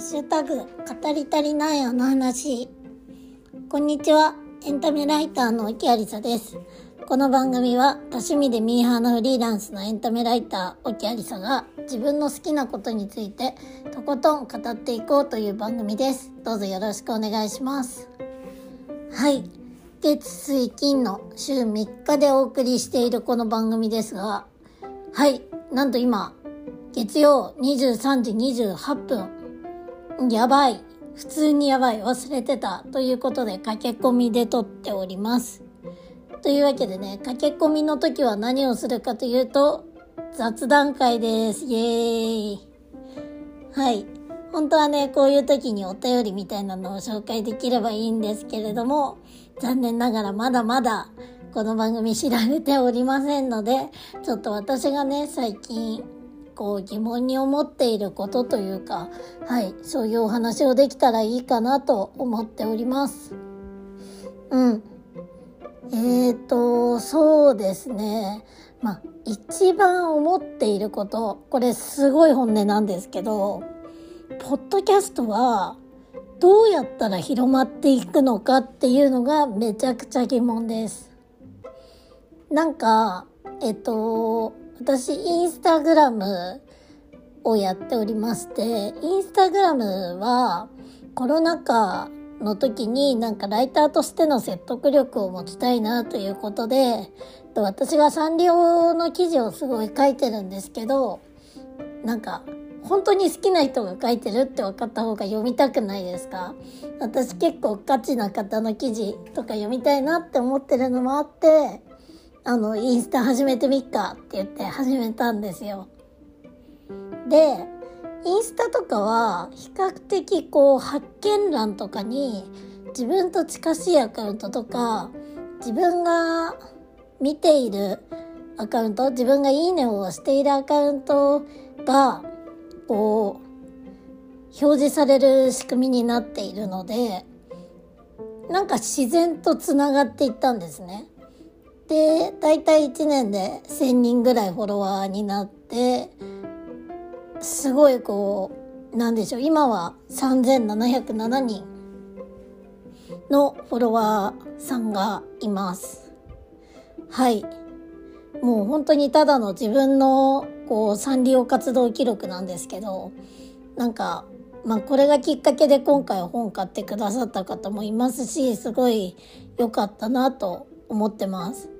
ッシュタグ、語り足りないあの話。こんにちは。エンタメライターの沖有沙です。この番組は多趣味でミーハーなフリーランスのエンタメライター沖有沙が自分の好きなことについてとことん語っていこうという番組です。どうぞよろしくお願いします。はい。月水金の週3日でお送りしているこの番組ですが、はい。なんと今、月曜23時28分。やばい。普通にやばい。忘れてた。ということで駆け込みで撮っております。というわけでね、駆け込みの時は何をするかというと、雑談会です。イエーイ。はい。本当はね、こういう時にお便りみたいなのを紹介できればいいんですけれども、残念ながらまだまだこの番組知られておりませんので、ちょっと私がね、最近こう疑問に思っていることというか、はい、そういうお話をできたらいいかなと思っております。うん。えーと、そうですね。まあ、一番思っていること、これすごい本音なんですけど、ポッドキャストはどうやったら広まっていくのかっていうのがめちゃくちゃ疑問です。なんか、えっと、私、インスタグラムをやっておりまして、インスタグラムはコロナ禍の時になんかライターとしての説得力を持ちたいなということで、私がサンリオの記事をすごい書いてるんですけど、なんか本当に好きな人が書いてるって分かった方が読みたくないですか？私結構ガチな方の記事とか読みたいなって思ってるのもあって、あの、インスタ始めてみっかって言って始めたんですよ。で、インスタとかは比較的こう発見欄とかに自分と近しいアカウントとか自分が見ているアカウント自分がいいねを押しているアカウントがこう表示される仕組みになっているのでなんか自然とつながっていったんですね。で大体1年で1,000人ぐらいフォロワーになってすごいこうなんでしょう今は3,707人のフォロワーさんがいます。はいもう本当にただの自分のこうサンリオ活動記録なんですけどなんかまあこれがきっかけで今回本買ってくださった方もいますしすごい良かったなと思ってます。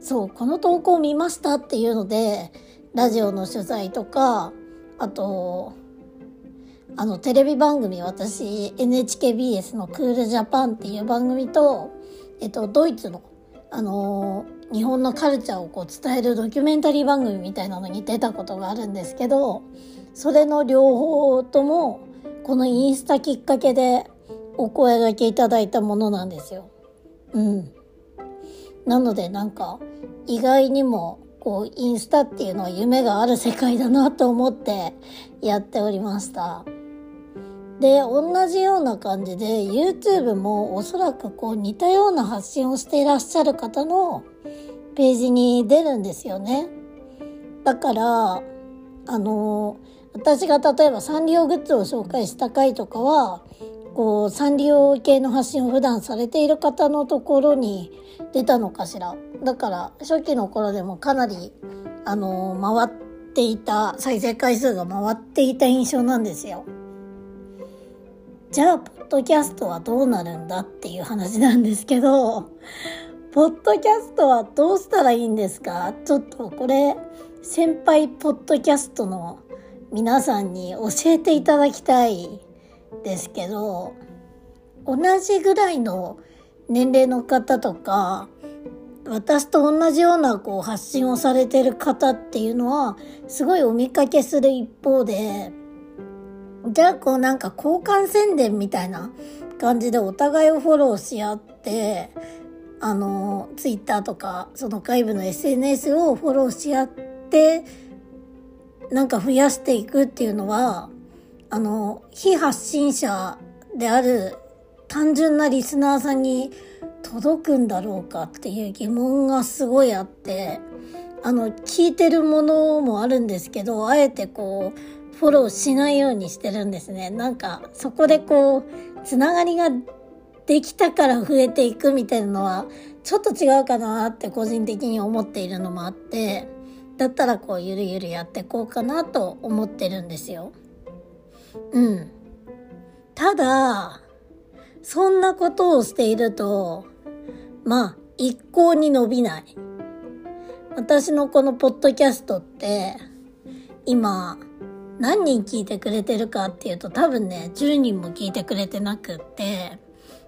そう、この投稿を見ましたっていうので、ラジオの取材とか、あと、あの、テレビ番組、私、NHKBS のクールジャパンっていう番組と、えっと、ドイツの、あの日本のカルチャーをこう伝えるドキュメンタリー番組みたいなのに出たことがあるんですけど、それの両方とも、このインスタきっかけでお声がけいただいたものなんですよ。うん。なのでなんか意外にもこうインスタっていうのは夢がある世界だなと思ってやっておりました。で、同じような感じで YouTube もおそらくこう似たような発信をしていらっしゃる方のページに出るんですよね。だから、あの、私が例えばサンリオグッズを紹介した回とかは、こうサンリオ系の発信を普段されている方のところに出たのかしらだから初期の頃でもかなりあの回っていた再生回数が回っていた印象なんですよ。じゃあポッドキャストはどうなるんだっていう話なんですけどポッドキャストはどうしたらいいんですか？ちょっとこれ先輩ポッドキャストの皆さんに教えていただきたいですけど同じぐらいの年齢の方とか私と同じようなこう発信をされてる方っていうのはすごいお見かけする一方でじゃあこうなんか交換宣伝みたいな感じでお互いをフォローし合ってあのツイッターとかその外部の SNS をフォローし合ってなんか増やしていくっていうのはあの、非発信者である単純なリスナーさんに届くんだろうかっていう疑問がすごいあって、あの、聞いてるものもあるんですけど、あえてこう、フォローしないようにしてるんですね。なんか、そこでこう、つながりができたから増えていくみたいなのは、ちょっと違うかなって個人的に思っているのもあって、だったらこう、ゆるゆるやってこうかなと思ってるんですよ。うん。ただ、そんなことをしていると、まあ、一向に伸びない。私のこのポッドキャストって、今、何人聞いてくれてるかっていうと多分ね、10人も聞いてくれてなくって、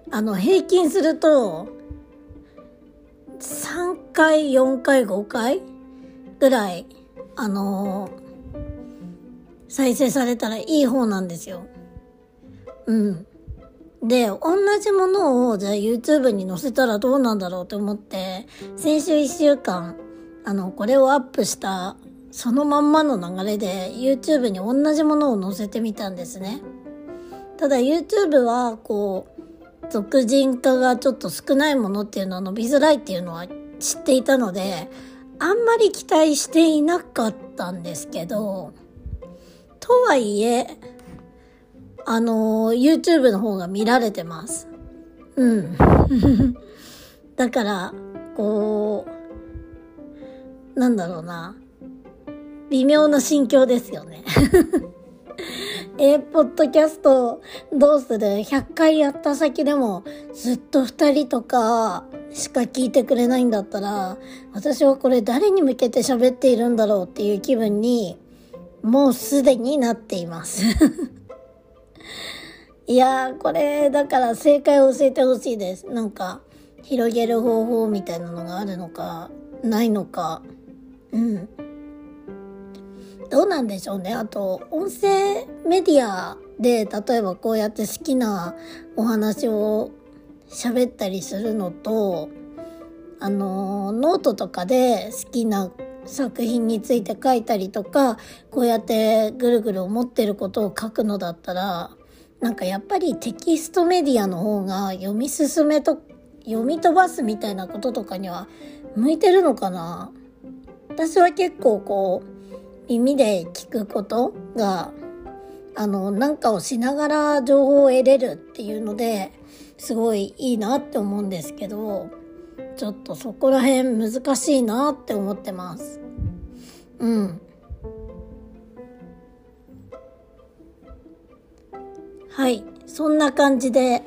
あの、平均すると、3回、4回、5回ぐらい、あのー、再生されたらいい方なんですよ。うん。で、同じものをじゃあ YouTube に載せたらどうなんだろうと思って、先週1週間、あの、これをアップしたそのまんまの流れで YouTube に同じものを載せてみたんですね。ただ YouTube はこう、俗人化がちょっと少ないものっていうのは伸びづらいっていうのは知っていたので、あんまり期待していなかったんですけど、とはいえ、あの、YouTube の方が見られてます。うん。だから、こう、なんだろうな。微妙な心境ですよね。えポッドキャストどうする ?100 回やった先でもずっと2人とかしか聞いてくれないんだったら、私はこれ誰に向けて喋っているんだろうっていう気分にもうすでになっています いやー、これ、だから正解を教えてほしいです。なんか、広げる方法みたいなのがあるのか、ないのか。うん。どうなんでしょうね。あと、音声メディアで、例えばこうやって好きなお話を喋ったりするのと、あの、ノートとかで好きな作品について書いたりとか、こうやってぐるぐる思ってることを書くのだったら、なんかやっぱりテキストメディアの方が読み進めと、読み飛ばすみたいなこととかには向いてるのかな？私は結構こう、耳で聞くことが、あの、なんかをしながら情報を得れるっていうので、すごいいいなって思うんですけど、ちょっとそこら辺難しいなって思ってます。うん。はい。そんな感じで、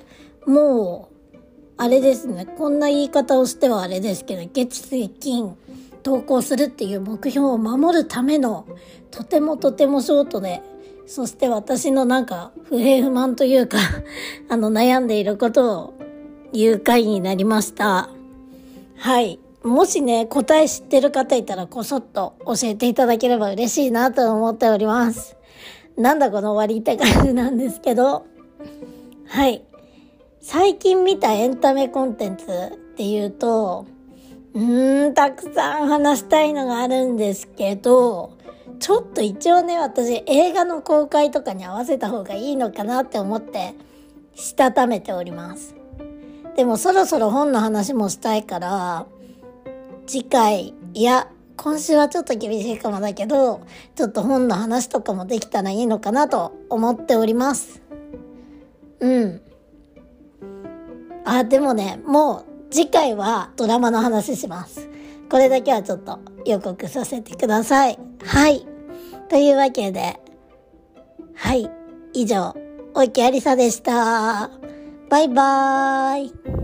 もう、あれですね。こんな言い方をしてはあれですけど、月水金投稿するっていう目標を守るための、とてもとてもショートで、そして私のなんか不平不満というか あの悩んでいることを言う回になりました。はい。もしね、答え知ってる方いたらこそっと教えていただければ嬉しいなと思っております。なんだこの終わりって感じなんですけど、はい。最近見たエンタメコンテンツっていうと、うーん、たくさん話したいのがあるんですけど、ちょっと一応ね、私映画の公開とかに合わせた方がいいのかなって思って、したためております。でもそろそろ本の話もしたいから、次回、いや、今週はちょっと厳しいかもだけど、ちょっと本の話とかもできたらいいのかなと思っております。うん。あ、でもね、もう次回はドラマの話します。これだけはちょっと予告させてください。はい。というわけで、はい。以上、おいきありさでした。バイバーイ。